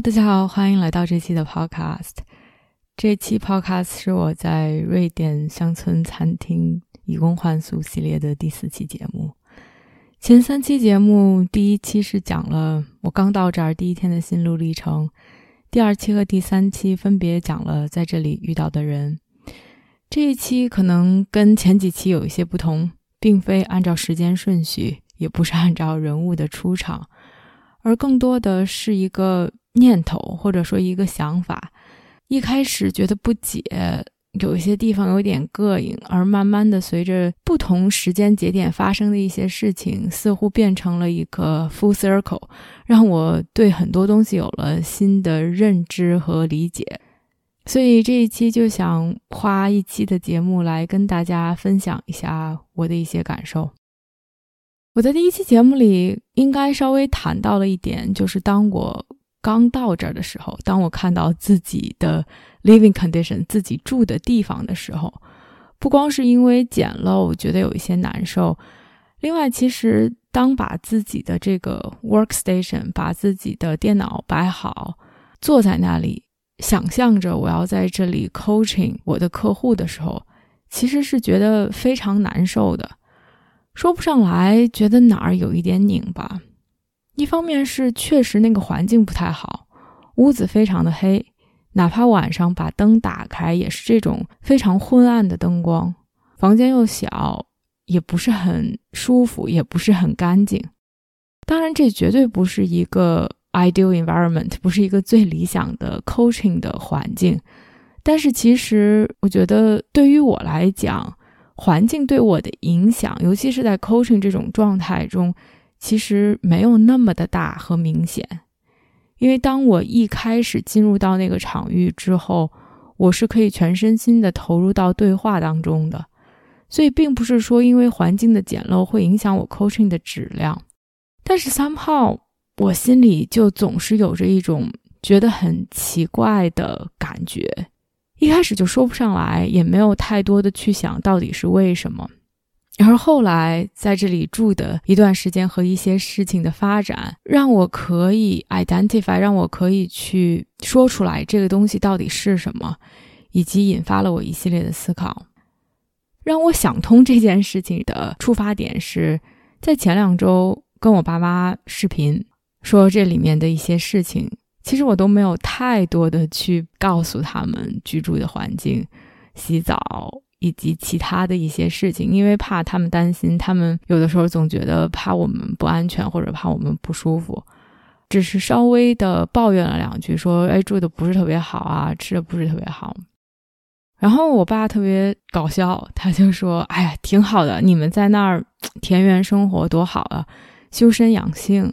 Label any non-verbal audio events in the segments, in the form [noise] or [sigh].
大家好，欢迎来到这期的 Podcast。这期 Podcast 是我在瑞典乡村餐厅以工换宿系列的第四期节目。前三期节目，第一期是讲了我刚到这儿第一天的心路历程，第二期和第三期分别讲了在这里遇到的人。这一期可能跟前几期有一些不同，并非按照时间顺序，也不是按照人物的出场。而更多的是一个念头，或者说一个想法。一开始觉得不解，有一些地方有点膈应，而慢慢的随着不同时间节点发生的一些事情，似乎变成了一个 full circle，让我对很多东西有了新的认知和理解。所以这一期就想花一期的节目来跟大家分享一下我的一些感受。我在第一期节目里应该稍微谈到了一点，就是当我刚到这儿的时候，当我看到自己的 living condition，自己住的地方的时候，不光是因为简陋，我觉得有一些难受。另外，其实当把自己的这个 workstation，把自己的电脑摆好，坐在那里，想象着我要在这里 coaching 我的客户的时候，其实是觉得非常难受的。说不上来，觉得哪儿有一点拧巴。一方面是确实那个环境不太好，屋子非常的黑，哪怕晚上把灯打开，也是这种非常昏暗的灯光。房间又小，也不是很舒服，也不是很干净。当然，这绝对不是一个 ideal environment，不是一个最理想的 coaching 的环境。但是，其实我觉得对于我来讲，环境对我的影响，尤其是在 coaching 这种状态中，其实没有那么的大和明显。因为当我一开始进入到那个场域之后，我是可以全身心的投入到对话当中的，所以并不是说因为环境的简陋会影响我 coaching 的质量。但是 somehow 我心里就总是有着一种觉得很奇怪的感觉。一开始就说不上来，也没有太多的去想到底是为什么。而后来在这里住的一段时间和一些事情的发展，让我可以 identify，让我可以去说出来这个东西到底是什么，以及引发了我一系列的思考。让我想通这件事情的出发点是在前两周跟我爸妈视频，说这里面的一些事情。其实我都没有太多的去告诉他们居住的环境、洗澡以及其他的一些事情，因为怕他们担心。他们有的时候总觉得怕我们不安全或者怕我们不舒服，只是稍微的抱怨了两句，说：“哎，住的不是特别好啊，吃的不是特别好。”然后我爸特别搞笑，他就说：“哎呀，挺好的，你们在那儿 [tsk] 田园生活多好啊，修身养性。”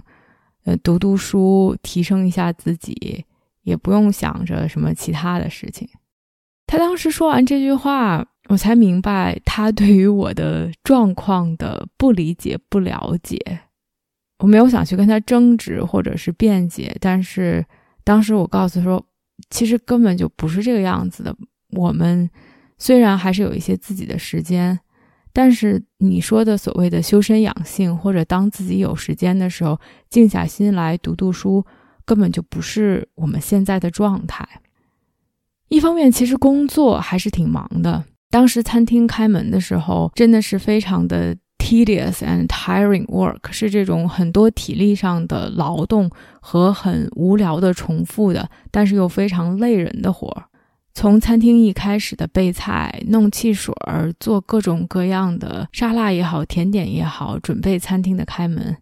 呃，读读书，提升一下自己，也不用想着什么其他的事情。他当时说完这句话，我才明白他对于我的状况的不理解、不了解。我没有想去跟他争执或者是辩解，但是当时我告诉他说，其实根本就不是这个样子的。我们虽然还是有一些自己的时间。但是你说的所谓的修身养性，或者当自己有时间的时候静下心来读读书，根本就不是我们现在的状态。一方面，其实工作还是挺忙的。当时餐厅开门的时候，真的是非常的 tedious and tiring work，是这种很多体力上的劳动和很无聊的重复的，但是又非常累人的活儿。从餐厅一开始的备菜、弄汽水儿、做各种各样的沙拉也好、甜点也好，准备餐厅的开门。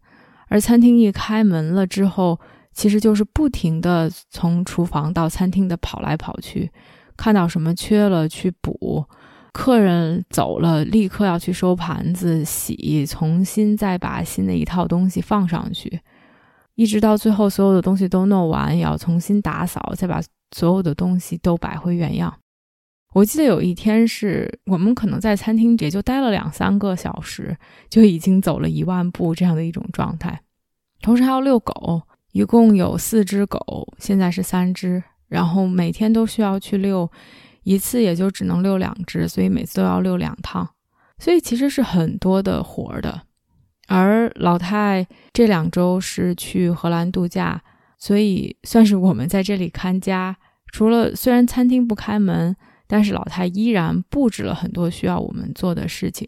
而餐厅一开门了之后，其实就是不停的从厨房到餐厅的跑来跑去，看到什么缺了去补，客人走了立刻要去收盘子、洗，重新再把新的一套东西放上去。一直到最后所有的东西都弄完，也要重新打扫，再把所有的东西都摆回原样。我记得有一天是我们可能在餐厅也就待了两三个小时，就已经走了一万步这样的一种状态。同时还要遛狗，一共有四只狗，现在是三只，然后每天都需要去遛，一次也就只能遛两只，所以每次都要遛两趟，所以其实是很多的活的。而老太这两周是去荷兰度假，所以算是我们在这里看家。除了虽然餐厅不开门。但是老太依然布置了很多需要我们做的事情，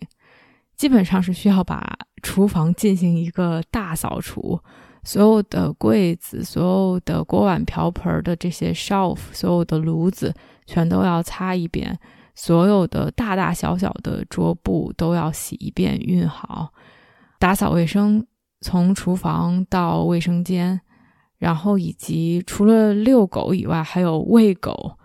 基本上是需要把厨房进行一个大扫除，所有的柜子、所有的锅碗瓢盆的这些 shelf、所有的炉子全都要擦一遍，所有的大大小小的桌布都要洗一遍、熨好，打扫卫生，从厨房到卫生间，然后以及除了遛狗以外，还有喂狗。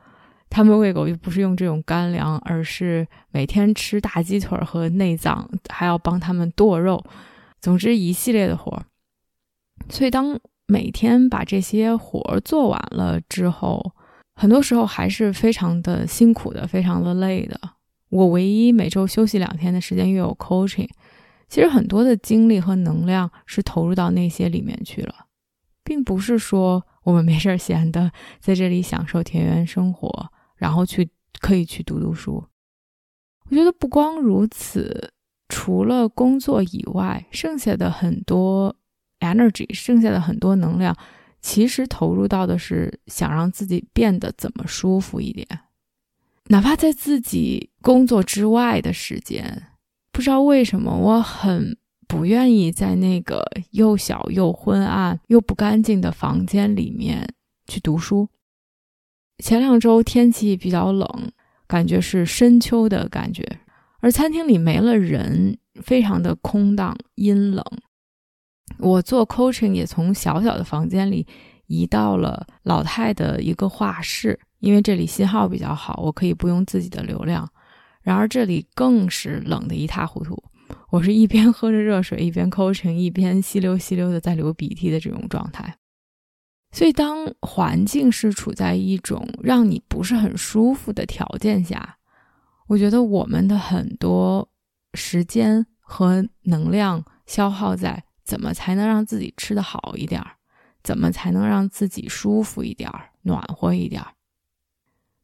他们喂狗又不是用这种干粮，而是每天吃大鸡腿和内脏，还要帮他们剁肉。总之一系列的活儿。所以当每天把这些活儿做完了之后，很多时候还是非常的辛苦的，非常的累的。我唯一每周休息两天的时间又有 coaching，其实很多的精力和能量是投入到那些里面去了，并不是说我们没事儿闲的在这里享受田园生活。然后去可以去读读书，我觉得不光如此，除了工作以外，剩下的很多 energy，剩下的很多能量，其实投入到的是想让自己变得怎么舒服一点。哪怕在自己工作之外的时间，不知道为什么，我很不愿意在那个又小又昏暗又不干净的房间里面去读书。前两周天气比较冷，感觉是深秋的感觉，而餐厅里没了人，非常的空荡阴冷。我做 coaching 也从小小的房间里移到了老太的一个画室，因为这里信号比较好，我可以不用自己的流量。然而这里更是冷得一塌糊涂，我是一边喝着热水，一边 coaching，一边吸溜吸溜的在流鼻涕的这种状态。所以，当环境是处在一种让你不是很舒服的条件下，我觉得我们的很多时间和能量消耗在怎么才能让自己吃得好一点儿，怎么才能让自己舒服一点儿、暖和一点儿。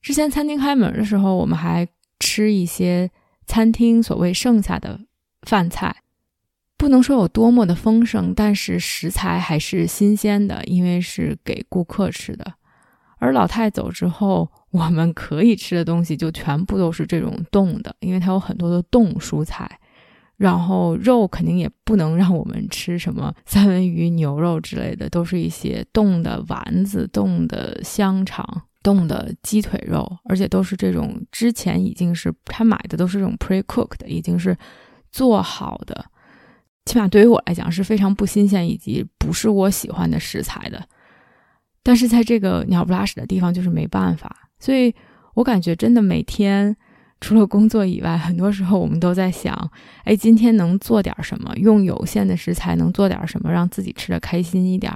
之前餐厅开门的时候，我们还吃一些餐厅所谓剩下的饭菜。不能说有多么的丰盛，但是食材还是新鲜的，因为是给顾客吃的。而老太走之后，我们可以吃的东西就全部都是这种冻的，因为它有很多的冻蔬菜。然后肉肯定也不能让我们吃什么三文鱼、牛肉之类的，都是一些冻的丸子、冻的香肠、冻的鸡腿肉，而且都是这种之前已经是他买的都是这种 pre-cooked，已经是做好的。起码对于我来讲是非常不新鲜，以及不是我喜欢的食材的。但是在这个鸟不拉屎的地方，就是没办法。所以我感觉真的每天除了工作以外，很多时候我们都在想：哎，今天能做点什么？用有限的食材能做点什么，让自己吃的开心一点？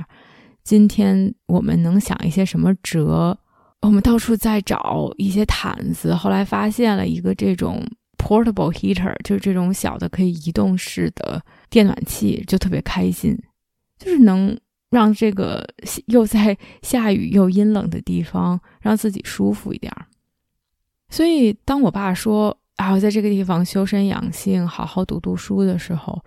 今天我们能想一些什么辙？我们到处在找一些毯子，后来发现了一个这种 portable heater，就是这种小的可以移动式的。电暖气就特别开心，就是能让这个又在下雨又阴冷的地方让自己舒服一点儿。所以，当我爸说啊，我在这个地方修身养性，好好读读书的时候，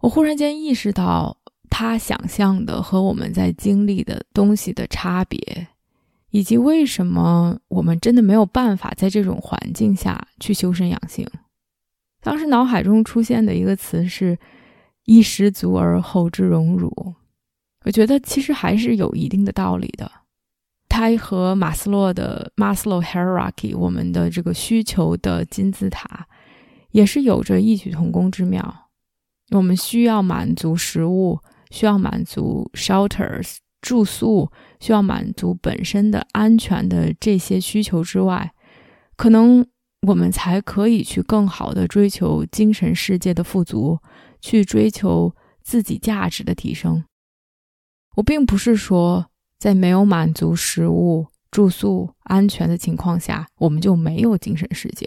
我忽然间意识到他想象的和我们在经历的东西的差别，以及为什么我们真的没有办法在这种环境下去修身养性。当时脑海中出现的一个词是。衣食足而后知荣辱，我觉得其实还是有一定的道理的。它和马斯洛的 Maslow hierarchy，我们的这个需求的金字塔，也是有着异曲同工之妙。我们需要满足食物，需要满足 shelters 住宿，需要满足本身的安全的这些需求之外，可能我们才可以去更好的追求精神世界的富足。去追求自己价值的提升。我并不是说在没有满足食物、住宿、安全的情况下，我们就没有精神世界。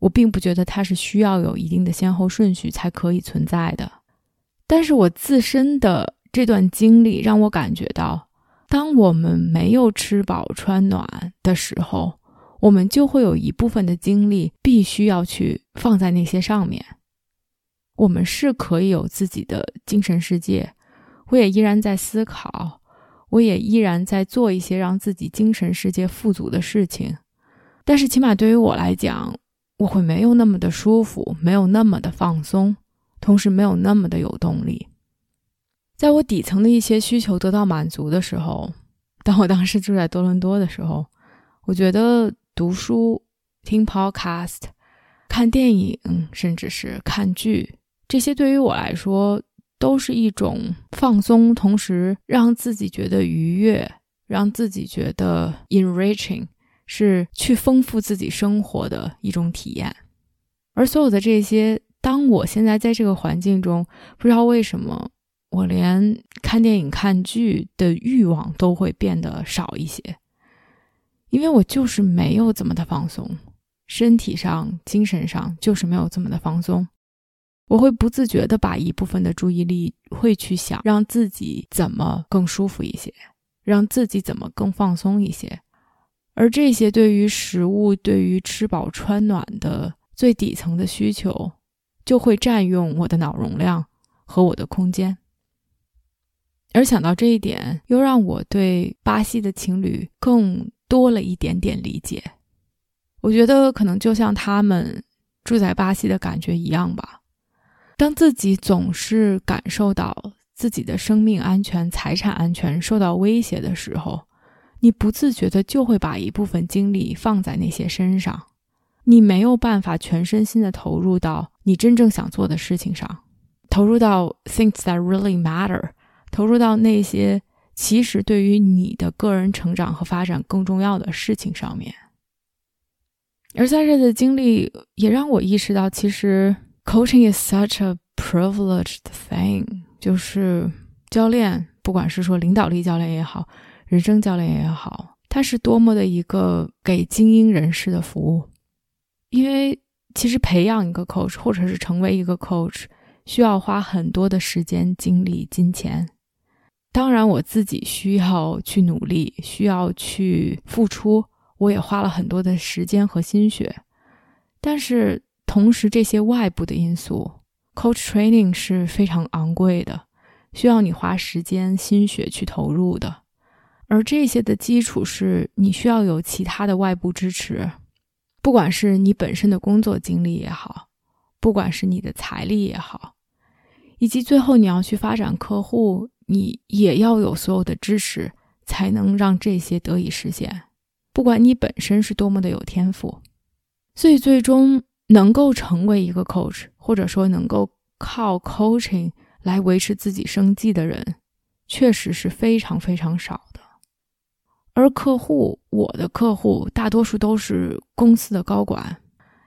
我并不觉得它是需要有一定的先后顺序才可以存在的。但是我自身的这段经历让我感觉到，当我们没有吃饱穿暖的时候，我们就会有一部分的精力必须要去放在那些上面。我们是可以有自己的精神世界，我也依然在思考，我也依然在做一些让自己精神世界富足的事情。但是，起码对于我来讲，我会没有那么的舒服，没有那么的放松，同时没有那么的有动力。在我底层的一些需求得到满足的时候，当我当时住在多伦多的时候，我觉得读书、听 podcast、看电影，甚至是看剧。这些对于我来说都是一种放松，同时让自己觉得愉悦，让自己觉得 enriching，是去丰富自己生活的一种体验。而所有的这些，当我现在在这个环境中，不知道为什么，我连看电影、看剧的欲望都会变得少一些，因为我就是没有怎么的放松，身体上、精神上就是没有这么的放松。我会不自觉的把一部分的注意力会去想，让自己怎么更舒服一些，让自己怎么更放松一些，而这些对于食物、对于吃饱穿暖的最底层的需求，就会占用我的脑容量和我的空间。而想到这一点，又让我对巴西的情侣更多了一点点理解。我觉得可能就像他们住在巴西的感觉一样吧。当自己总是感受到自己的生命安全、财产安全受到威胁的时候，你不自觉的就会把一部分精力放在那些身上，你没有办法全身心的投入到你真正想做的事情上，投入到 things that really matter，投入到那些其实对于你的个人成长和发展更重要的事情上面。而在这的经历也让我意识到，其实。Coaching is such a privileged thing，就是教练，不管是说领导力教练也好，人生教练也好，它是多么的一个给精英人士的服务。因为其实培养一个 coach，或者是成为一个 coach，需要花很多的时间、精力、金钱。当然，我自己需要去努力，需要去付出，我也花了很多的时间和心血，但是。同时，这些外部的因素，coach training 是非常昂贵的，需要你花时间、心血去投入的。而这些的基础是你需要有其他的外部支持，不管是你本身的工作经历也好，不管是你的财力也好，以及最后你要去发展客户，你也要有所有的支持，才能让这些得以实现。不管你本身是多么的有天赋，所以最终。能够成为一个 coach，或者说能够靠 coaching 来维持自己生计的人，确实是非常非常少的。而客户，我的客户大多数都是公司的高管，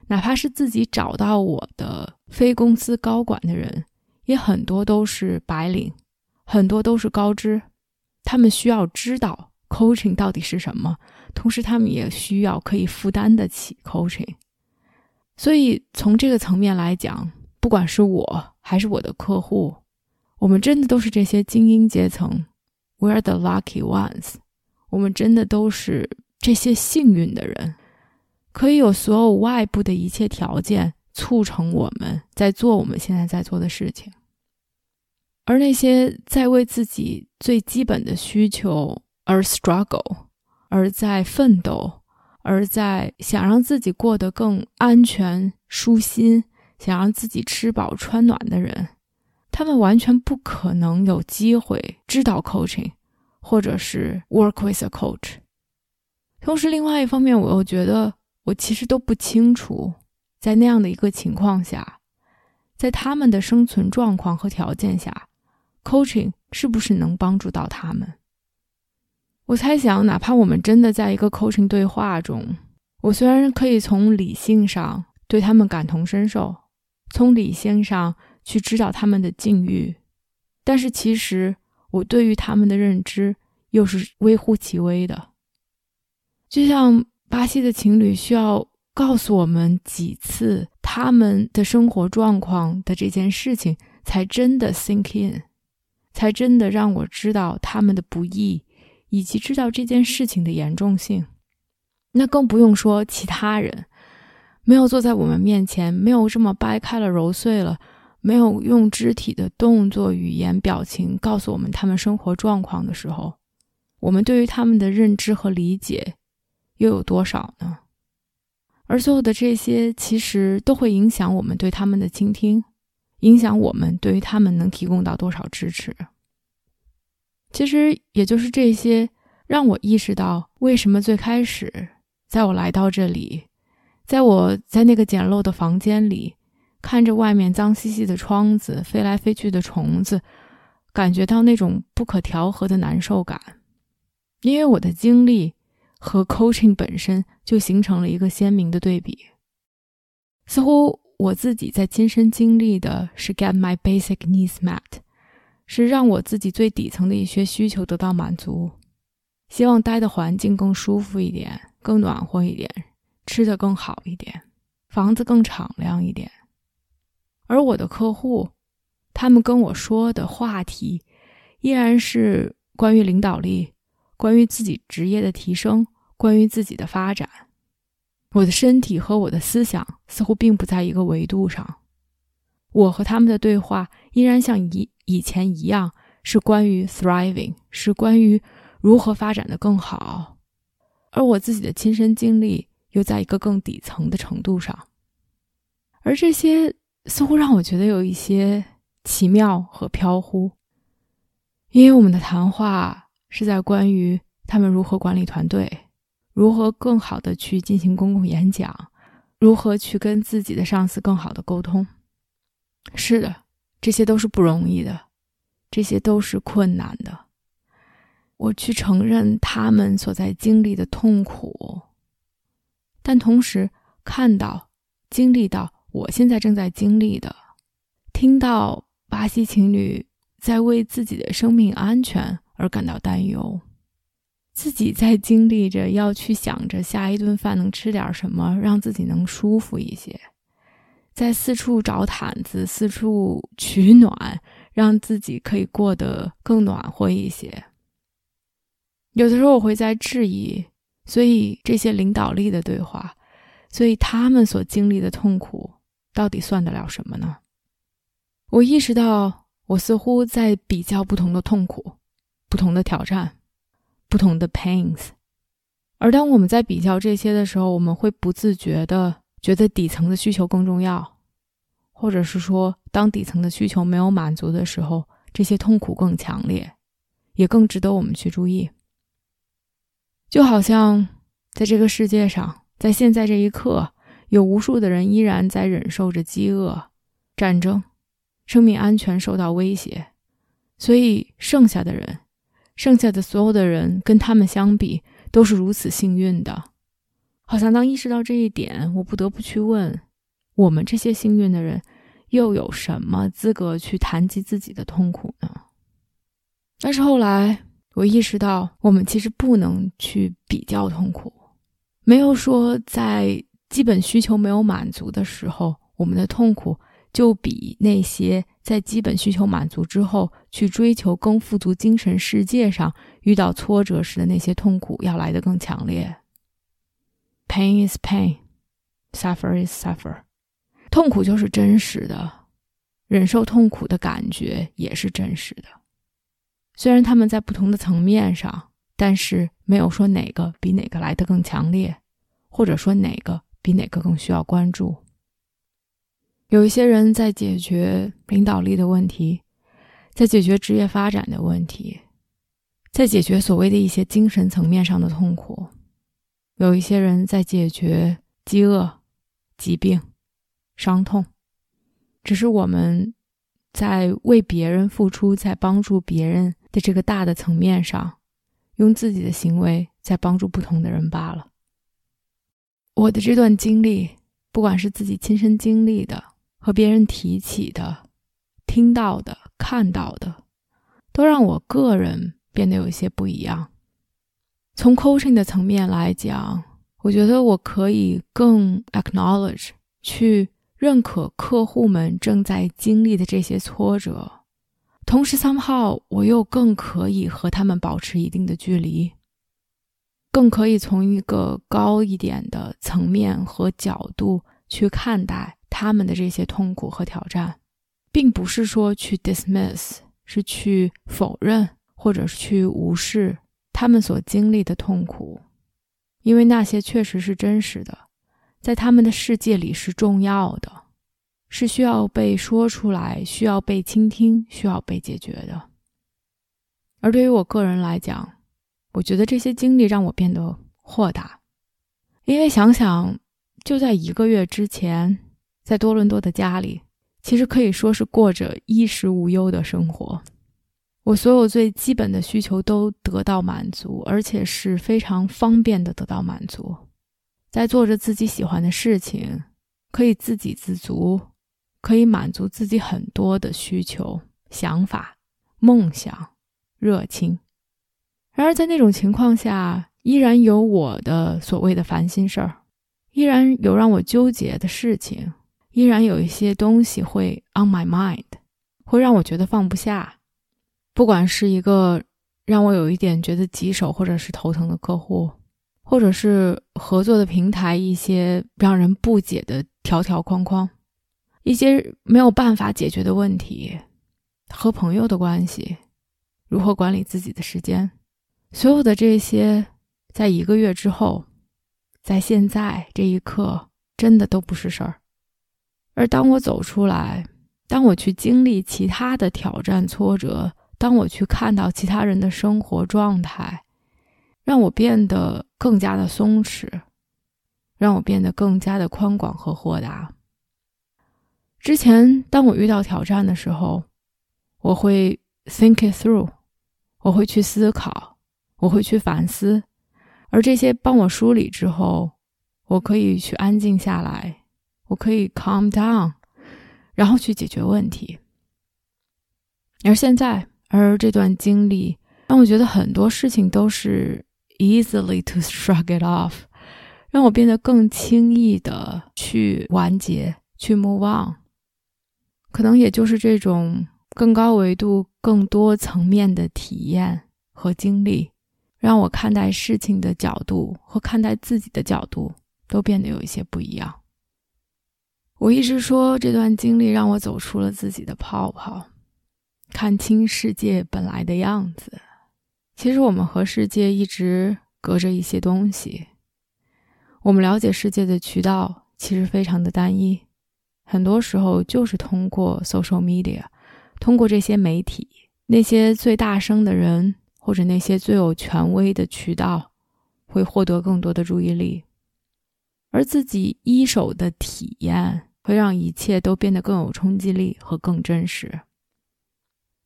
哪怕是自己找到我的非公司高管的人，也很多都是白领，很多都是高知。他们需要知道 coaching 到底是什么，同时他们也需要可以负担得起 coaching。所以，从这个层面来讲，不管是我还是我的客户，我们真的都是这些精英阶层，We're the lucky ones。我们真的都是这些幸运的人，可以有所有外部的一切条件促成我们在做我们现在在做的事情。而那些在为自己最基本的需求而 struggle，而在奋斗。而在想让自己过得更安全、舒心，想让自己吃饱穿暖的人，他们完全不可能有机会知道 coaching，或者是 work with a coach。同时，另外一方面，我又觉得我其实都不清楚，在那样的一个情况下，在他们的生存状况和条件下，coaching 是不是能帮助到他们。我猜想，哪怕我们真的在一个 coaching 对话中，我虽然可以从理性上对他们感同身受，从理性上去知道他们的境遇，但是其实我对于他们的认知又是微乎其微的。就像巴西的情侣需要告诉我们几次他们的生活状况的这件事情，才真的 sink in，才真的让我知道他们的不易，以及知道这件事情的严重性。那更不用说其他人，没有坐在我们面前，没有这么掰开了揉碎了，没有用肢体的动作、语言、表情告诉我们他们生活状况的时候，我们对于他们的认知和理解。又有多少呢？而所有的这些，其实都会影响我们对他们的倾听，影响我们对于他们能提供到多少支持。其实，也就是这些，让我意识到，为什么最开始，在我来到这里，在我在那个简陋的房间里，看着外面脏兮兮的窗子、飞来飞去的虫子，感觉到那种不可调和的难受感，因为我的经历。和 coaching 本身就形成了一个鲜明的对比。似乎我自己在亲身经历的是 get my basic needs met，是让我自己最底层的一些需求得到满足，希望待的环境更舒服一点，更暖和一点，吃的更好一点，房子更敞亮一点。而我的客户，他们跟我说的话题依然是关于领导力，关于自己职业的提升。关于自己的发展，我的身体和我的思想似乎并不在一个维度上。我和他们的对话依然像以以前一样，是关于 thriving，是关于如何发展的更好。而我自己的亲身经历又在一个更底层的程度上，而这些似乎让我觉得有一些奇妙和飘忽，因为我们的谈话是在关于他们如何管理团队。如何更好的去进行公共演讲？如何去跟自己的上司更好的沟通？是的，这些都是不容易的，这些都是困难的。我去承认他们所在经历的痛苦，但同时看到、经历到我现在正在经历的，听到巴西情侣在为自己的生命安全而感到担忧。自己在经历着要去想着下一顿饭能吃点什么，让自己能舒服一些，在四处找毯子，四处取暖，让自己可以过得更暖和一些。有的时候我会在质疑，所以这些领导力的对话，所以他们所经历的痛苦，到底算得了什么呢？我意识到，我似乎在比较不同的痛苦，不同的挑战。不同的 pains，而当我们在比较这些的时候，我们会不自觉的觉得底层的需求更重要，或者是说，当底层的需求没有满足的时候，这些痛苦更强烈，也更值得我们去注意。就好像在这个世界上，在现在这一刻，有无数的人依然在忍受着饥饿、战争，生命安全受到威胁，所以剩下的人。剩下的所有的人跟他们相比都是如此幸运的，好像当意识到这一点，我不得不去问：我们这些幸运的人又有什么资格去谈及自己的痛苦呢？但是后来我意识到，我们其实不能去比较痛苦，没有说在基本需求没有满足的时候，我们的痛苦。就比那些在基本需求满足之后去追求更富足精神世界上遇到挫折时的那些痛苦要来的更强烈。Pain is pain, suffer is suffer。痛苦就是真实的，忍受痛苦的感觉也是真实的。虽然他们在不同的层面上，但是没有说哪个比哪个来的更强烈，或者说哪个比哪个更需要关注。有一些人在解决领导力的问题，在解决职业发展的问题，在解决所谓的一些精神层面上的痛苦；有一些人在解决饥饿、疾病、伤痛。只是我们在为别人付出，在帮助别人的这个大的层面上，用自己的行为在帮助不同的人罢了。我的这段经历，不管是自己亲身经历的，和别人提起的、听到的、看到的，都让我个人变得有些不一样。从 coaching 的层面来讲，我觉得我可以更 acknowledge 去认可客户们正在经历的这些挫折，同时 somehow 我又更可以和他们保持一定的距离，更可以从一个高一点的层面和角度去看待他们的这些痛苦和挑战，并不是说去 dismiss，是去否认或者是去无视。他们所经历的痛苦，因为那些确实是真实的，在他们的世界里是重要的，是需要被说出来、需要被倾听、需要被解决的。而对于我个人来讲，我觉得这些经历让我变得豁达，因为想想，就在一个月之前，在多伦多的家里，其实可以说是过着衣食无忧的生活。我所有最基本的需求都得到满足，而且是非常方便的得到满足，在做着自己喜欢的事情，可以自给自足，可以满足自己很多的需求、想法、梦想、热情。然而，在那种情况下，依然有我的所谓的烦心事儿，依然有让我纠结的事情，依然有一些东西会 on my mind，会让我觉得放不下。不管是一个让我有一点觉得棘手或者是头疼的客户，或者是合作的平台一些让人不解的条条框框，一些没有办法解决的问题，和朋友的关系，如何管理自己的时间，所有的这些，在一个月之后，在现在这一刻，真的都不是事儿。而当我走出来，当我去经历其他的挑战、挫折。当我去看到其他人的生活状态，让我变得更加的松弛，让我变得更加的宽广和豁达。之前，当我遇到挑战的时候，我会 think it through，我会去思考，我会去反思，而这些帮我梳理之后，我可以去安静下来，我可以 calm down，然后去解决问题。而现在。而这段经历让我觉得很多事情都是 easily to shrug it off，让我变得更轻易的去完结、去 move on。可能也就是这种更高维度、更多层面的体验和经历，让我看待事情的角度和看待自己的角度都变得有一些不一样。我一直说这段经历让我走出了自己的泡泡。看清世界本来的样子。其实我们和世界一直隔着一些东西。我们了解世界的渠道其实非常的单一，很多时候就是通过 social media，通过这些媒体，那些最大声的人或者那些最有权威的渠道，会获得更多的注意力，而自己一手的体验会让一切都变得更有冲击力和更真实。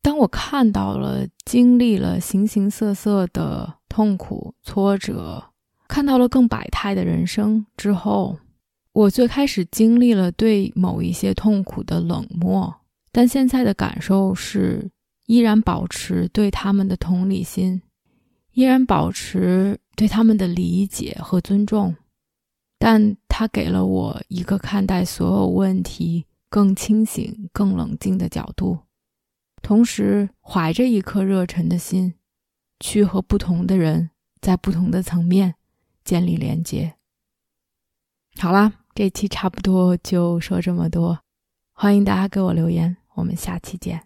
当我看到了、经历了形形色色的痛苦、挫折，看到了更百态的人生之后，我最开始经历了对某一些痛苦的冷漠，但现在的感受是依然保持对他们的同理心，依然保持对他们的理解和尊重，但他给了我一个看待所有问题更清醒、更冷静的角度。同时，怀着一颗热忱的心，去和不同的人在不同的层面建立连接。好啦，这期差不多就说这么多，欢迎大家给我留言，我们下期见。